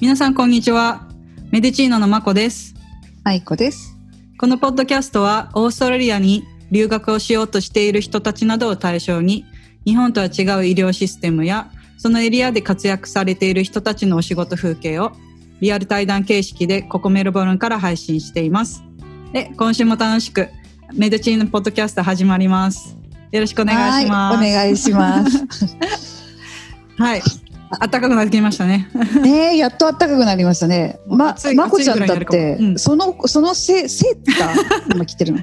皆さんこんにちは。メディチーノのまこです。愛子です。このポッドキャストはオーストラリアに留学をしようとしている人たちなどを対象に日本とは違う医療システムやそのエリアで活躍されている人たちのお仕事風景をリアル対談形式でここメルボルンから配信しています。で、今週も楽しくメディチーノポッドキャスト始まります。よろしくお願いします。はいお願いします。はい。暖かくなってきましたね。ねえ、やっと暖かくなりましたね。ままこちゃんだって、うんその、そのセ、セーター、今着てるの。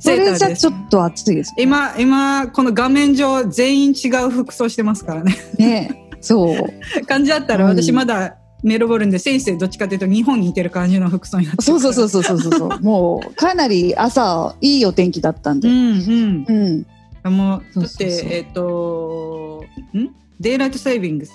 それじゃちょっと暑いです。今、今、この画面上全員違う服装してますからね。ねえ、そう。感じだったらうん私まだメルボルンで先生どっちかというと日本に似てる感じの服装になってるそうそうそうそうそうそう。もう、かなり朝、いいお天気だったんで。うんうんうん。もうだってえっ、とん？デイライトセービングス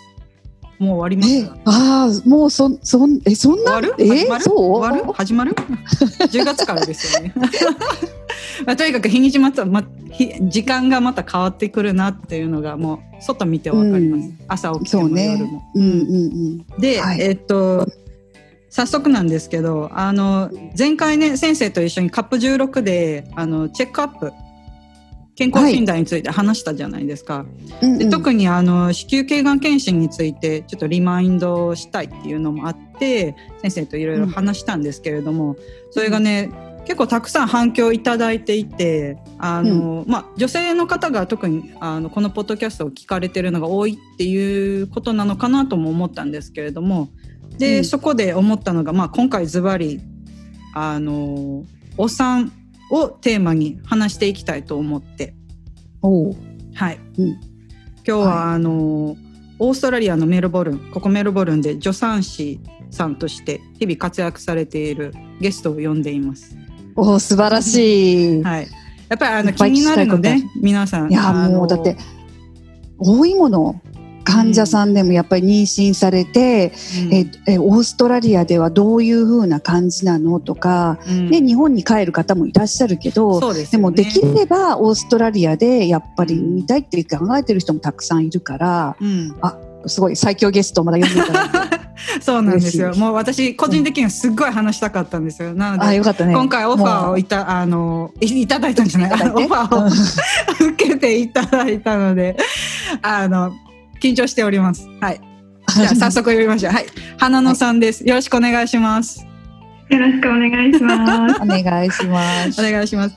もう終わりましえた、ああ、もうそん、そん、え、そんな？終わる？えそう？終わる？始まる ?10 月からですよね。まあ、とにかく日にちまた、ま、日時間がまた変わってくるなっていうのがもう外見てわかります。うん。朝起きてそうね。も夜も。うんうん。で、はい。えっと早速なんですけどあの前回ね先生と一緒にカップ16であのチェックアップ健康診断について話したじゃないですか、うん。うん。うんで特にあの子宮頸がん検診についてちょっとリマインドをしたいっていうのもあって先生といろいろ話したんですけれども、それがね結構たくさん反響いただいていてあの、まあ、女性の方が特にあのこのポッドキャストを聞かれてるのが多いっていうことなのかなとも思ったんですけれどもで、うん。そこで思ったのが、まあ、今回ズバリあのお産をテーマに話していきたいと思って。はい、うん。今日は、あのオーストラリアのメルボルンここメルボルンで助産師さんとして日々活躍されているゲストを呼んでいます。おう素晴らしい。はい、やっぱりあの気になるので聞きたいこ皆さん。いやもうだって多いもの患者さんでもやっぱり妊娠されて、うん。ええオーストラリアではどういう風な感じなのとか、うん。で日本に帰る方もいらっしゃるけどそうでね。でもできればオーストラリアでやっぱり見たいって考えてる人もたくさんいるからうん。すごい最強ゲストをまだ読んでいた そうなんですよ。もう私個人的にはすっごい話したかったんですよ。なのであよかったね。今回オファーをいたあ。のいいただいたんじゃない。いいて。あ のオファーを受けていただいたのであの緊張しております。はい。じゃあ早速呼びましょう。はい。花野さんです、よろしくお願いします。よろしくお願いします。お願いします。お願いします。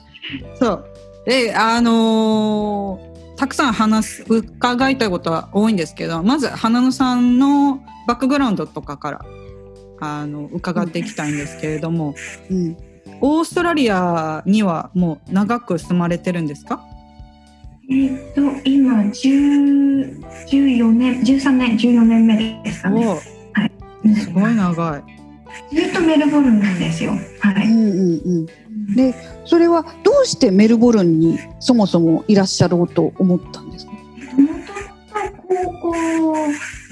そう。であのーたくさん話す伺いたいことは多いんですけどまず花野さんのバックグラウンドとかからあの伺っていきたいんですけれども、うん。オーストラリアにはもう長く住まれてるんですか？えっと今10 14年13年14年目ですかね。おすごい長い。ずっとメルボルンなんですよ。はい。うんうんうんでそれはどうしてメルボルンにそもそもいらっしゃろうと思ったんですか、もともと高校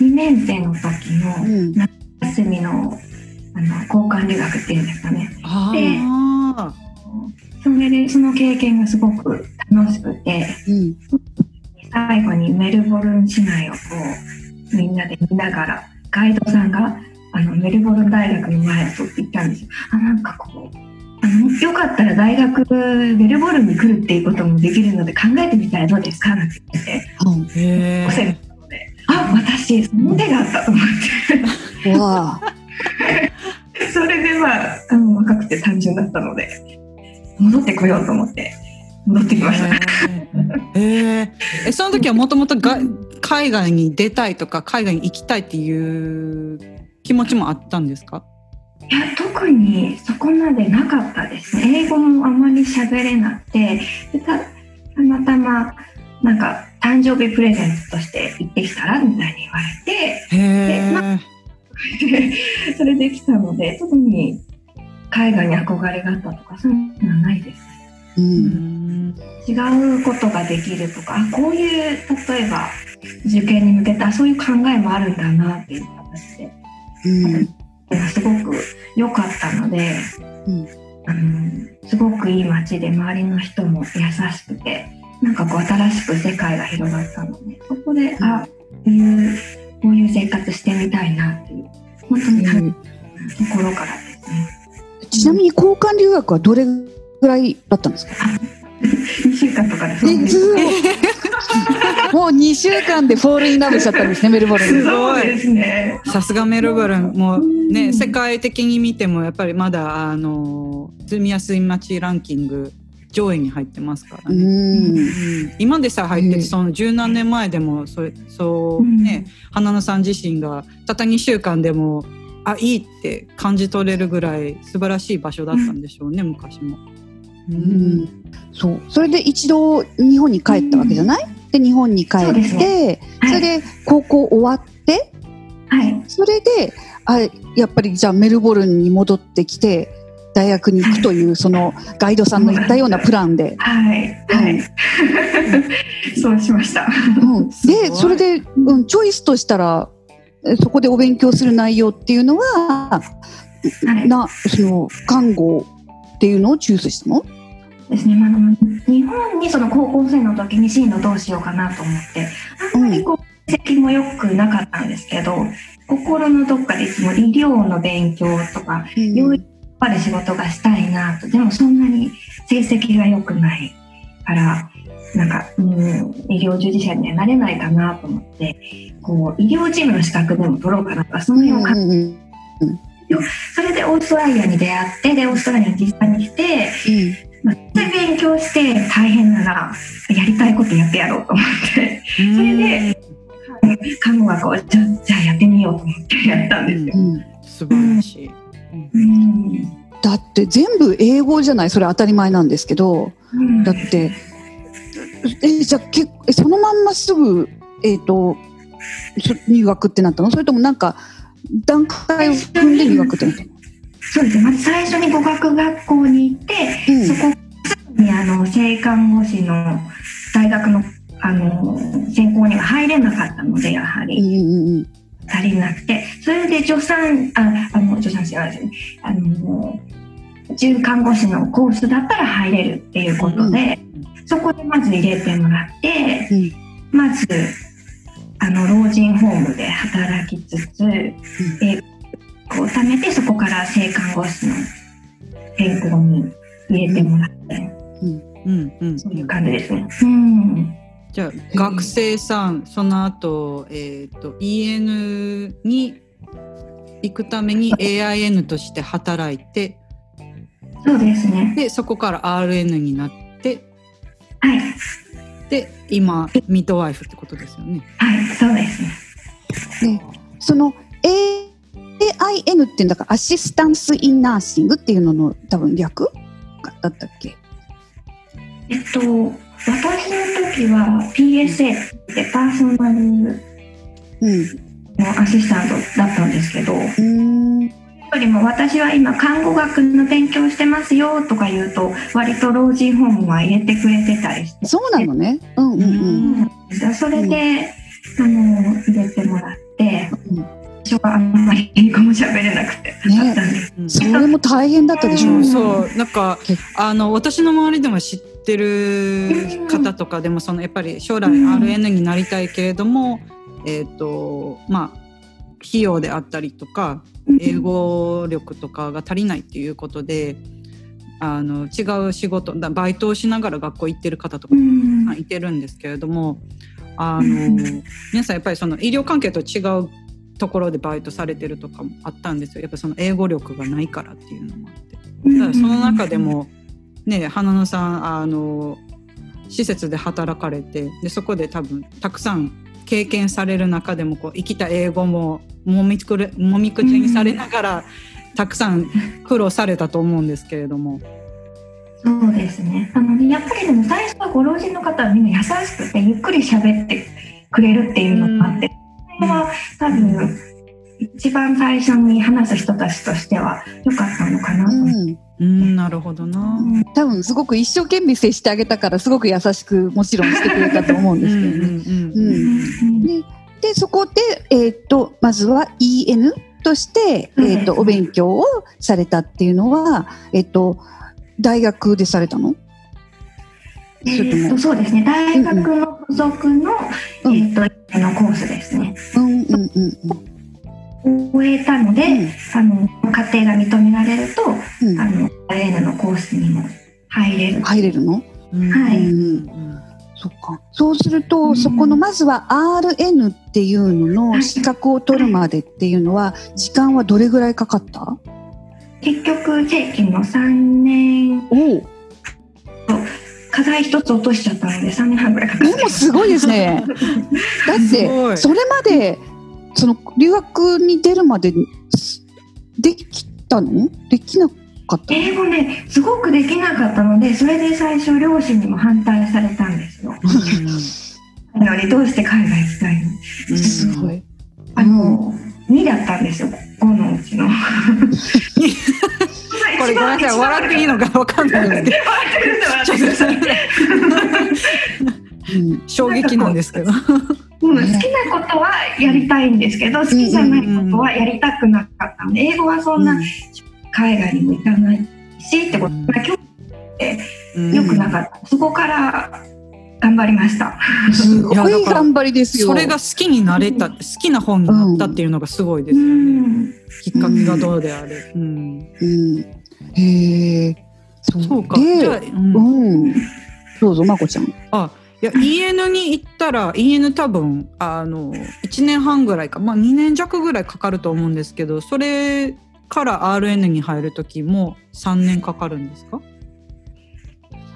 2年生の時のうん休みのあの交換留学っていうんですかね。ああ、それでその経験がすごく楽しくて、うん。最後にメルボルン市内をこうみんなで見ながらガイドさんがあのメルボルン大学の前を通って行ったんですよ。あなんかこうあのよかったら大学メルボルンに来るっていうこともできるので考えてみたらどうですか？なんて言っててうん。へお世話になのであ私その手があったと思って。それでまああの若くて単純だったので戻ってこようと思って戻ってきました。えええその時はもともとが海外に出たいとか海外に行きたいっていう気持ちもあったんですか？いや特にそこまでなかったですね。英語もあまり喋れなくてでたたまたまなんか誕生日プレゼントとして行ってきたらみたいに言われてへでまえ それできたので特に海外に憧れがあったとかそういうのはないですううん。ん違うことができるとかあこういう例えば受験に向けたそういう考えもあるんだなっていう形でうん。すごく良かったので、うんあのすごくいい街で周りの人も優しくてなんかこう新しく世界が広がったのでそこで、あこういうこういう生活してみたいなっていう本当にうん。ところからですね。ちなみに交換留学はどれぐらいだったんですか？2週間とかです。ずもう2週間でフォールインラブしちゃったんですねメルボルン。にすごいそうですね。さすがメルボルン。もうね、うん。世界的に見てもやっぱりまだあの住みやすい街ランキング上位に入ってますからうね。ん。うん。今でさえ入ってて、うんその十何年前でもそれそうね、花野さん自身がたった2週間でもあいいって感じ取れるぐらい素晴らしい場所だったんでしょうね、昔も。ううん。そう。それで一度日本に帰ったわけじゃない、で日本に帰ってそれで高校終わってはい。それであやっぱりじゃあメルボルンに戻ってきて大学に行くというそのガイドさんの言ったようなプランで、はい。はい。そうしました。うん、でそれで、うん、チョイスとしたらえそこでお勉強する内容っていうのは、はい。なその看護っていうのをチュースしたのですね。まあ、日本にその高校生の時に進路どうしようかなと思って、あんまりこう、成績も良くなかったんですけど、心のどっかでいつも医療の勉強とか、病院まで仕事がしたいなと、でもそんなに成績が良くないから、なんか、うん、医療従事者にはなれないかなと思って、こう、医療事務の資格でも取ろうかなとか、そのうん辺を考えうんうんそれでオーストラリアに出会って、で、オーストラリアに実際に来て、まあ、で勉強して大変なら、やりたいことやってやろうと思って、そそれで看護学をじゃじゃあやってみようと思ってやったんですよ。うん。素晴らしい。うん。だって全部英語じゃない？それ当たり前なんですけど。うん。だってえじゃあけえそのまんますぐ、えー、とそ入学ってなったの？それともなんか段階を踏んでそうですね。まず最初に語学学校に行って、うんそこにあの性看護師の大学のあの専攻には入れなかったので、やはり。うんうんうん足りなくて、それで助産、あ、あの、助産師じゃないですね。あの、準看護師のコースだったら入れるっていうことで、そこでまず入れてもらって、うんまず、あの、老人ホームで働きつつ、英語を貯めて、そこから性看護師の専攻に入れてもらって、うんうんそういう感じですね。うん。じゃあ学生さんその後、えっ、と EN に行くために AIN として働いてそうですね。でそこから RN になってはい。で今 midwife ってことですよね。はい、そうですね。でその AIN っていうんだから Assistance in Nursing っていうのの多分略？だったっけ？えっと、私の時は PSA ってパーソナルうんのアシスタントだったんですけど、ようんりも私は今看護学の勉強してますよとか言うと、割と老人ホームは入れてくれてたりして、そうなのね。うんうんうん。それで、あの、入れてもらって、うん。最初はあんまり英語も喋れなくて、だったんです。うんそれも大変だったでしょう。ん。そう。なんかあの私の周りでも知ってる方とかでもそのやっぱり将来うん。RN になりたいけれども、えっ、とまあ費用であったりとか英語力とかが足りないっていうことであの違う仕事だバイトをしながら学校行ってる方とかうん。いてるんですけれどもあのうん。皆さんやっぱりその医療関係と違うところでバイトされてるとかもあったんですよ。やっぱその英語力がないからっていうのもあって。だその中でもね花野さんあの施設で働かれてでそこで多分たくさん経験される中でもこう生きた英語ももみくれもみくちゃにされながら、たくさん苦労されたと思うんですけれども。そうですね。あのやっぱりでも最初はご老人の方はみんな優しくてゆっくり喋ってくれるっていうのがあって、それは多分一番最初に話す人たちとしては良かったのかなと。うんうんなるほどな。多分すごく一生懸命接してあげたからすごく優しくもちろんしてくれたと思うんですけどね。ででそこで、えー、とまずは EN として、えー、とうん。お勉強をされたっていうのは、えー、と大学でされたの？えーとそうですね。大学の付属の、うんえっ、とのコースですね。うんうんうんうん。終えたので、あの家庭が認められると、うん。あの AN のコースにも入れる。入れるの？うんはいうんそっか。そうすると、うんそこのまずは RN っていうのの資格を取るまでっていうのは時間はどれぐらいかかった？結局正規の3年おお。課題一つ落としちゃったので3年半ぐらいかかってでもすごいですね。だっすてそれまでその留学に出るまでにできたの？できなかったの？英語ねすごくできなかったのでそれで最初両親にも反対されたんですよ。なのでどうして海外行きたいの？うんすごい。あの、2だったんですよ5のうちの。これごめんなさい笑っていいのかわかんないですけど衝撃なんですけど。うん、好きなことはやりたいんですけど好きじゃないことはやりたくなかったので英語はそんな海外にも行かないしってことが興味良くなかった、そこから頑張りました。すごい頑張りですよ。それが好きになれた、好きな本になったっていうのがすごいですうよね。んきっかけがどうであれ。うん。うん。へえ。そうそうか。じゃあ、で、うんうん。どうぞまこちゃん。いや EN に行ったら EN 多分あの1年半ぐらいか、まあ、2年弱ぐらいかかると思うんですけどそれから RN に入る時も3年かかるんですか、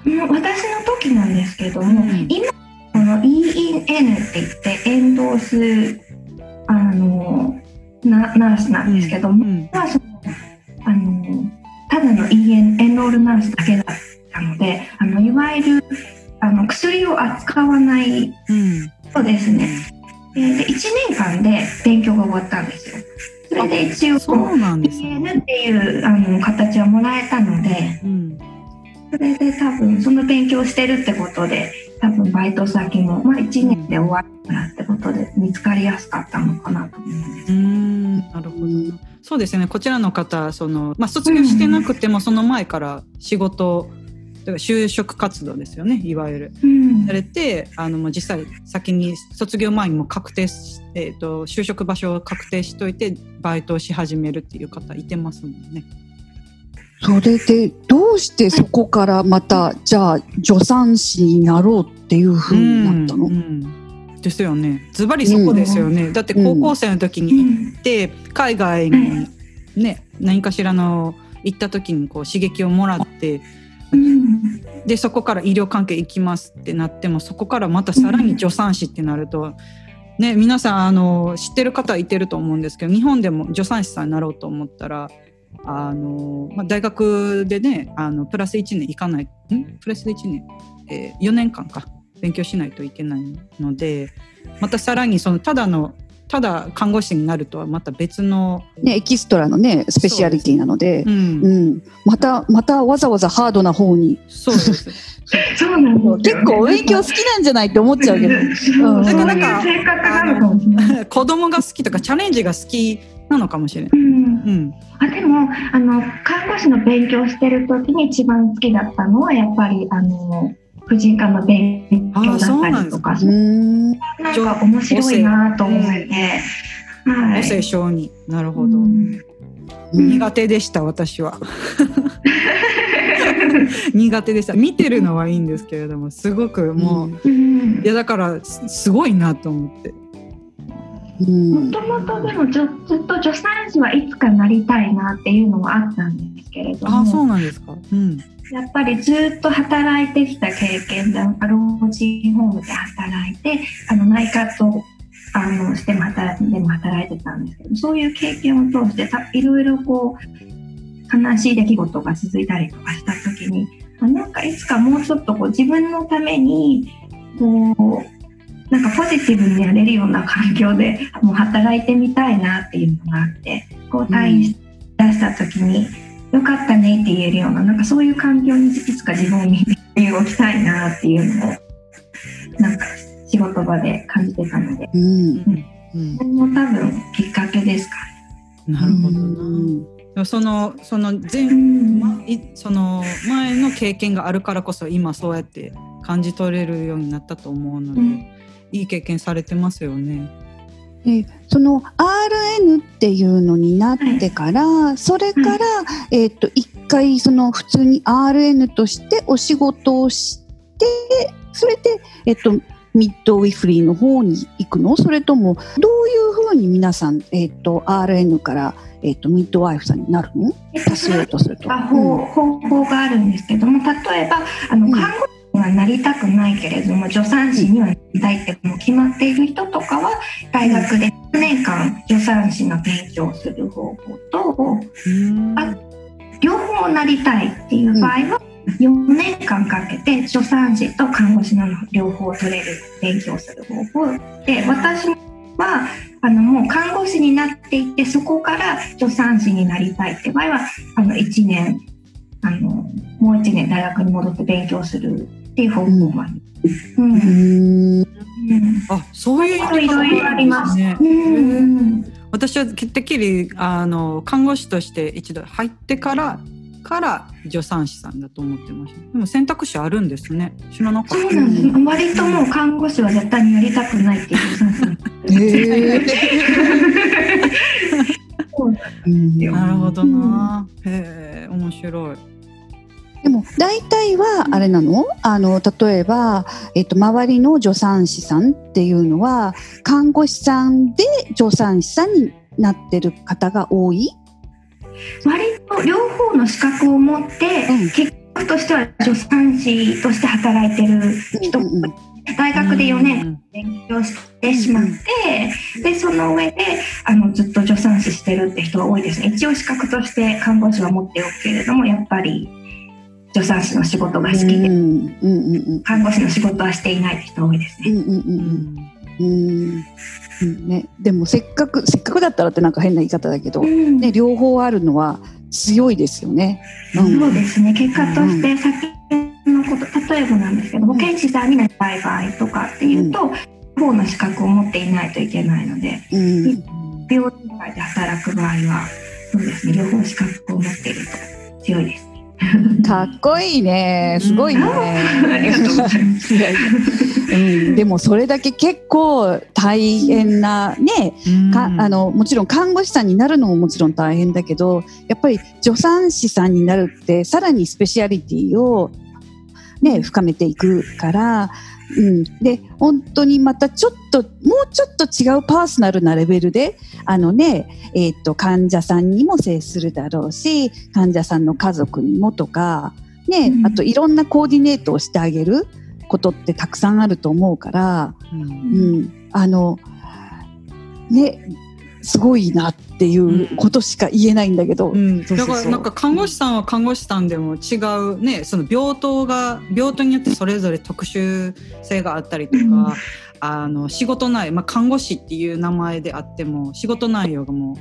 私の時なんですけども、うん今この EEN って言ってエンドースあのナナースなんですけども、うんはそのあのただの EN エンロールナースだけだったのであのいわゆるあの薬を扱わないうんそうですね。でで1年間で勉強が終わったんですよ。それで一応そうなんですね。っていうあの形はもらえたのでうんそれで多分その勉強してるってことで多分バイト先も、まあ、1年で終わったらってことで見つかりやすかったのかなと思うんです。うーんなるほどな。そうですね。こちらの方、そのまあ卒業してなくてもその前から仕事、就職活動ですよね。いわゆるうんされて、あの実際先に卒業前にも確定し、えっ、と就職場所を確定しといてバイトをし始めるっていう方いてますもんね。それでどうしてそこからまたじゃあ助産師になろうっていうふうになったの？うんうんですよね。ズバリそこですよね。だって高校生の時うにん行って海外にね何かしらの行った時にこう刺激をもらってうんでそこから医療関係行きますってなってもそこからまたさらに助産師ってなると、ね、皆さんあの知ってる方いてると思うんですけど日本でも助産師さんになろうと思ったらあの、まあ、大学でねあのプラス1年行かないん？プラス1年、えー4年間か。勉強しないといけないのでまたさらにそのただのただ看護師になるとはまた別の、ねエキストラのねスペシャリティなので。う、ん。うん、またまたわざわざハードな方に。そうです。そうなんですよ結構勉強好きなんじゃないって思っちゃうけど。そうそういう性格なのかもしれない。子供が好きとかチャレンジが好きなのかもしれない。うん。うん。あでもあの看護師の勉強してる時に一番好きだったのはやっぱりあの婦人科の勉強だったりとか。うーんなんか。面白いなと思って、はい。母性小児なるほど、うん。苦手でした私は。苦手でした。見てるのはいいんですけれどもすごくもう、うん。いやだからすすごいなと思って。うん。もともとでもずずっと助産師はいつかなりたいなっていうのはあったんですけれどあそうもなんですか。うんやっぱりずっと働いてきた経験で老人ホームで働いてあの内科とあのしても働でも働いてたんですけどそういう経験を通してたいろいろこう悲しい出来事が続いたりとかした時にあなんかいつかもうちょっとこう自分のためにこうなんかポジティブになれるような環境でもう働いてみたいなっていうのがあってこう退院し出した時に、よかったねって言えるようななんかそういう環境にいつか自分に動きたいなっていうのをなんか仕事場で感じてたので。うん。うん。それも多分きっかけですかなるほどな、うん。でもそのその前、ね。うん。その前の経験があるからこそ今そうやって感じ取れるようになったと思うので、うん。いい経験されてますよね。でその RN っていうのになってから、それから、えっ、と一回その普通に RN としてお仕事をしてそれでえっ、とミッドウィフリーの方に行くの？それともどういうふうに皆さん、えっと RN から、えっとミッドワイフさんになるの？足しようとすると。が方方法があるんですけども例えばあのうん。看護師にはなりたくないけれども助産師にはなりたいってもう決まっている人とかは大学で1年間助産師の勉強をする方法とあ両方なりたいっていう場合は4年間かけて助産師と看護師の両方取れる勉強する方法。で私はあのもう看護師になっていてそこから助産師になりたいって場合はあの1年あのもう1年大学に戻って勉強するっていう方法もあります。うん。うあそういういろいろありますね。うん。私はてっきりあの看護師として一度入ってからから助産師さんだと思ってました。でも選択肢あるんですね。知らなかそうなんです。割ともう看護師は絶対にやりたくないっていう。助産師なるほどな、へえ面白いでも大体はあれなの？あの例えば、えっと、周りの助産師さんっていうのは看護師さんで助産師さんになってる方が多い？割と両方の資格を持って、うん。結果としては助産師として働いてる人、うんうん大学で4年勉強してしまって、でその上であのずっと助産師してるって人が多いですね。一応資格として看護師は持っておくけれどもやっぱり助産師の仕事が好きで、うん。うん。うん。看護師の仕事はしていないって人が多いですね。うん。うん。うん。ううん。んうん。うん。ね、でもせっかくせっかくだったらってなんか変な言い方だけど、うん。ね、両方あるのは強いですよね。うん。そうですね。結果として先のこと例えばなんですけど保健師さんになりたい場合とかっていうと、両方の資格を持っていないといけないのでうん。病院内で働く場合はそうですね。両方資格を持っていると強いです。ね。かっこいいねすごいね。ありがとうございます。うん、でもそれだけ結構大変なね、かあのもちろん看護師さんになるのももちろん大変だけどやっぱり助産師さんになるってさらにスペシャリティをね深めていくから、うん、で本当にまたちょっともうちょっと違うパーソナルなレベルであのね、えー、と患者さんにも接するだろうし患者さんの家族にもとか、ねうん。あといろんなコーディネートをしてあげることってたくさんあると思うから。うん。うん、あのねすごいなっていうことしか言えないんだけど、うん、だからなんか看護師さんは看護師さんでも違うねその病棟が病棟によってそれぞれ特殊性があったりとか、うん。あの仕事内、まあ、看護師っていう名前であっても仕事内容がもう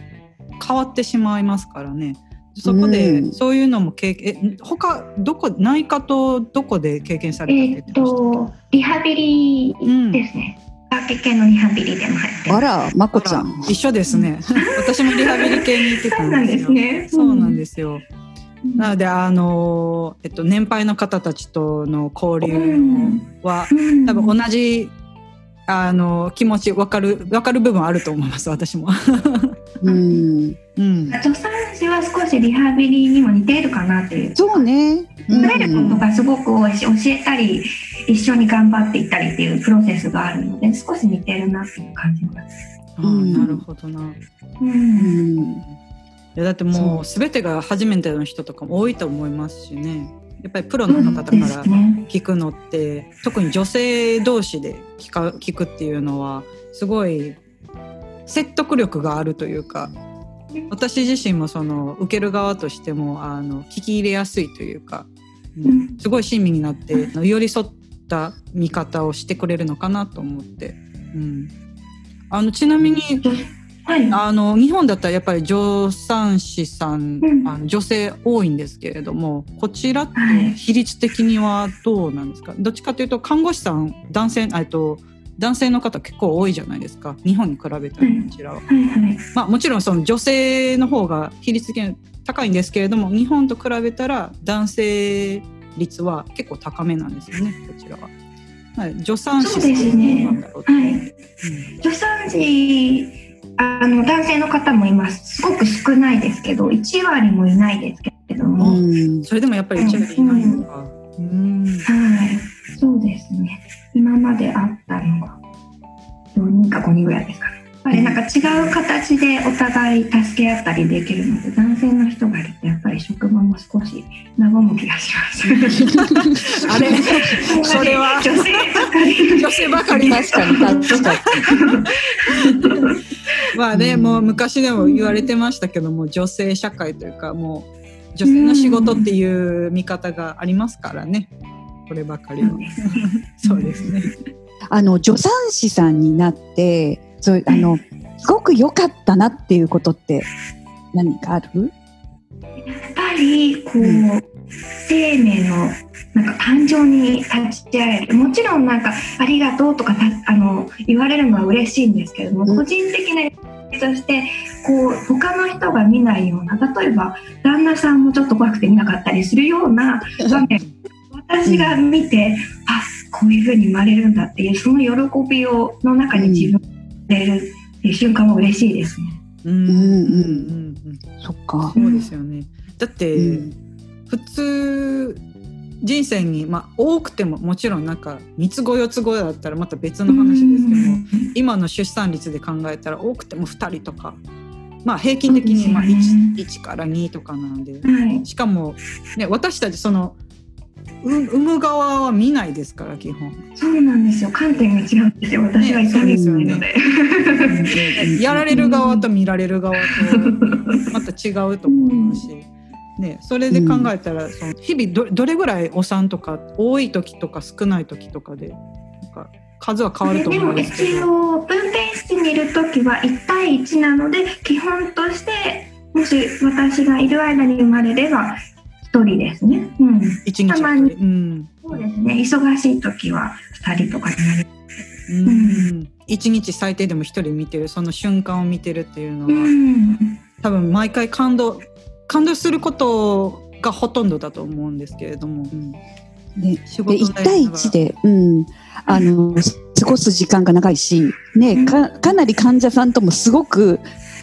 変わってしまいますからね。そこでうん。そういうのも経験え他どこ内科とどこで経験されたってえっ言ってました？とリハビリですね。科学系のリハビリでも入ってあます。らまこちゃん一緒ですね 私もリハビリ系に行ってたそうなんんでよですすね。そうなんですよ。うんなのであの、えっと、年配の方たちとの交流は、うん多分同じあの気持ち分かる分かる部分あると思います私も。うん うん助産師は少しリハビリにも似ているかなっていう。そうね、うん触れることがすごく多いし教えたり一緒に頑張っていったりっていうプロセスがあるので少し似てるなっていう感じます。あーなるほどな。ううんんいやだってもう全てが初めての人とかも多いと思いますしねやっぱりプロの方かでら。聞くのって特に女性同士で聞か聞くっていうのはすごい説得力があるというか私自身もその受ける側としてもあの聞き入れやすいというか、うん。うんすごい親身になって寄り添った見方をしてくれるのかなと思って、うん、あのちなみにはい。あの日本だったらやっぱり助産師さん、うん。あの女性多いんですけれどもこちらってはい。比率的にはどうなんですか、どっちかというと看護師さん男性えっと男性の方結構多いじゃないですか。日本に比べたらこちらは。まあ、もちろんその女性の方が比率的に高いんですけれども日本と比べたら男性率は結構高めなんですよねこちらは。はい、助産師そうですね。はい。うん。助産師あの男性の方もいますすごく少ないですけど1割もいないですけれども、うん。それでもやっぱり1割いないのか。うん。はい今まであったのが4人か5人ぐらいですかね。やっぱりなんか違う形でお互い助け合ったりできるので男性の人がいるとやっぱり職場も少し和む気がします。あれ？それは？女性ばかり。女性ばかり？確かに確かに。まあね、うんもう昔でも言われてましたけども女性社会というかもう女性の仕事っていう見方がありますからねこればかり。はそうですね。あの助産師さんになって、そうあのすごく良かったなっていうことって何かある？やっぱりこう、う生命のなんか感情に立ち会えるもちろんなんかありがとうとかたあの言われるのは嬉しいんですけれども、うん。個人的なとしてこう他の人が見ないような例えば旦那さんもちょっと怖くて見なかったりするような場面私が見て、あこういうふうに生まれるんだっていうその喜びをの中に自分が出るっていう瞬間も嬉しいですね。うんうんうん。うん。そっか。そうですよねだって、うん。普通人生に、まあ、多くてももちろん。なん。か3つ子4つ子だったらまた別の話ですけども、今の出産率で考えたら多くても2人とか、まあ、平均的にまあそうですね 1, 1から2とかなん。ではい、しかも、ね、私たちそのう産む側は見ないですから基本そうなんですよ観点が違うんですよ私は痛みがないので。やられる側と見られる側と また違うと思うし。ね、それで考えたら、その日々どどれぐらいお産とか多い時とか少ない時とかでなんか数は変わるとでも思うんですけ一ど。応分娩室にいる時は1対1なので基本としてもし私がいる間に生まれれば1人ですね。うん、一日たまに。うん。そうですね。忙しい時は2人とかになる。うん。一日最低でも一人見てるその瞬間を見てるっていうのは、うん。多分毎回感動感動することがほとんどだと思うんですけれども、ね、仕で1事対1で、うん、あの過ごす時間が長いし、ね、かかなり患者さんともすごく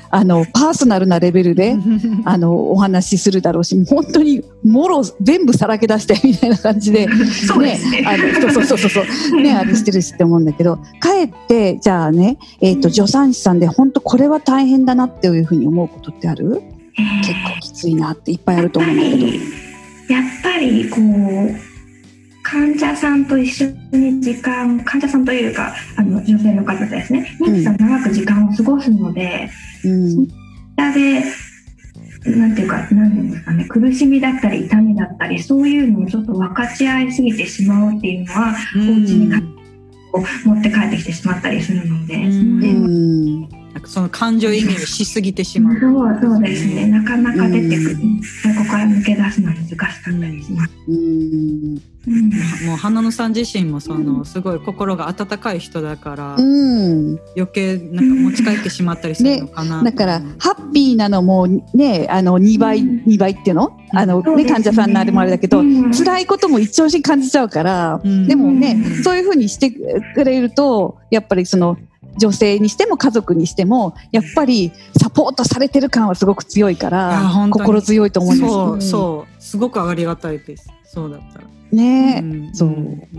あのパーソナルなレベルで あのお話しするだろうし本当にもろ全部さらけ出してみたいな感じで。そうですね。あのそうそうそうそう ねあれしてるしって思うんだけどかえってじゃあね、えー、と助産師さんで本当これは大変だなっていうふうに思うことってある？えー結構きついなっていっぱいあると思うんだけど。やっぱりこう患者さんと一緒に時間患者さんというかあの女性の方ですね。妊婦さん。長く時間を過ごすので、うん。下でなんていうか何ていうんですかね苦しみだったり痛みだったりそういうのをちょっと分かち合いすぎてしまうっていうのはうん。お家に持って帰ってきてしまったりするので、うん。そのう辺はんなんかその感情移入しすぎてしまう。そうそうですね。なかなか出てくる、うんそこから抜け出すのは難しかったりします。うん。うん。もう花野さん自身もそのすごい心が温かい人だからうん。余計なんか持ち帰ってしまったりするのかな。だからハッピーなのもねあの2倍うん。2倍っていうの？あの、ね、患者さんのあれもあれだけど、うん。辛いことも一押しに感じちゃうから、うん。でもね、うん。そういうふうにしてくれるとやっぱりその女性にしても家族にしてもやっぱりサポートされてる感はすごく強いから心強いと思います。そうそうすごくありがたいです。そうだったら。うんそうん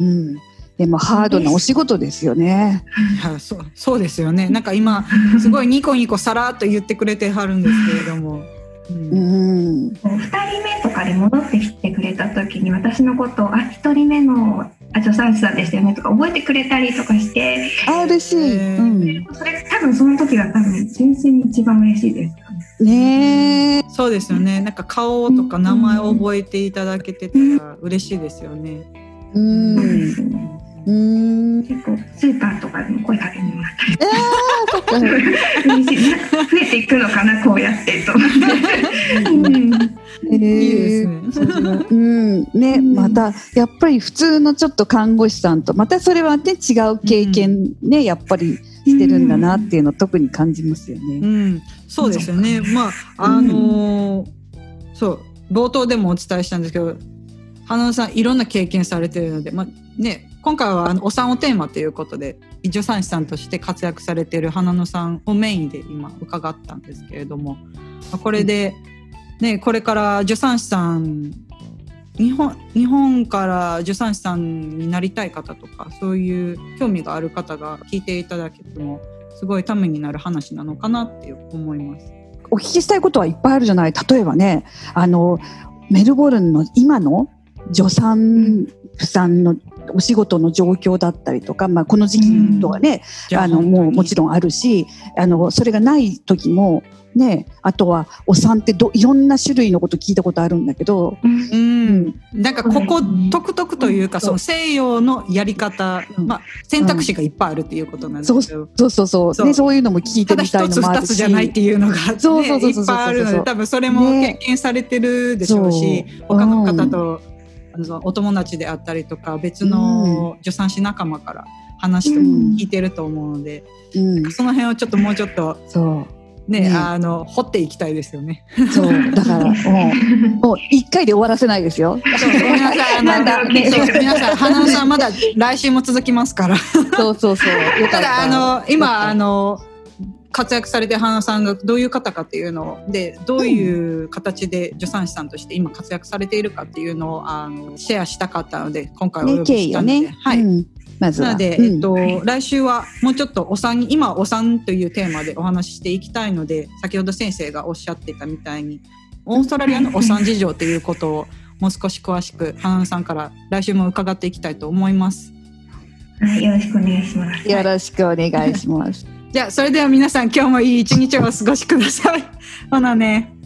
うん、でもハードなお仕事ですよね。いやそうそうですよね。なんか今すごいニコニコさらっと言ってくれてはるんですけれども。うんうん、こう2人目とかで戻ってきてくれた時に私のことを「あ1人目のあ助産師さんでしたよね」とか覚えてくれたりとかしてあ嬉しい。うん、それ多分その時が多分純粋に一番嬉しいですかね。そうですよね。なんか顔とか名前を覚えていただけてたら嬉しいですよね。うん、うん、結構スーパーとかでも声かけてもらったりそっか。嬉しいな増えていくのかなこうやってと思って。う んいいいですね。うん、ね、うん。またやっぱり普通のちょっと看護師さんとまたそれはね違う経験ね、やっぱりしてるんだなっていうのを特に感じますようね。ん、そうですよね。まああのーそう。冒頭でもお伝えしたんですけど、花野さんいろんな経験されてるので、まあね今回はあのお産をテーマということで助産師さんとして活躍されている花野さんをメインで今伺ったんですけれどもこれで、ね、これから助産師さん日本日本から助産師さんになりたい方とかそういう興味がある方が聞いていただけてもすごいためになる話なのかなって思います。お聞きしたいことはいっぱいあるじゃない例えばねあのメルボルンの今の助産婦さんのお仕事の状況だったりとか、まあ、この時期とはね、うん、あのもうもちろんあるしあのそれがない時もね、あとはお産ってどいろんな種類のこと聞いたことあるんだけど、うん、なんかここ独特というか、うん、その西洋のやり方、うん、まあ、選択肢がいっぱいあるっていうことなんですけど、そうそうそうそう。ね、そういうのも聞いてみたいのもあるし。つじゃないっていうのが、ね、そうそうそうそういっぱいあるので多分それも経験されてるでしょうし、ね、他の方と、お友達であったりとか別の助産師仲間から話と聞いてると思うので、うん、その辺をちょっともうちょっとね、ね、あの掘っていきたいですよね。そう。だからもうもう一回で終わらせないですよ。そうごめんなさい。あのね、皆さん花さんまだ来週も続きますから。そうそうそう。た。だあの今あの活躍されてる花さんがどういう方かっていうのでどういう形で助産師さんとして今活躍されているかっていうのをあのシェアしたかったので今回お呼びしたので、ね、はい。うんまずなので、うん、えっと、来週はもうちょっとお産今お産というテーマでお話ししていきたいので先ほど先生がおっしゃってたみたいにオーストラリアのお産事情ということをもう少し詳しく花さんから来週も伺っていきたいと思います。はい、よろしくお願いします。よろしくお願いします。じゃあそれでは皆さん今日もいい一日をお過ごしください。ほなね。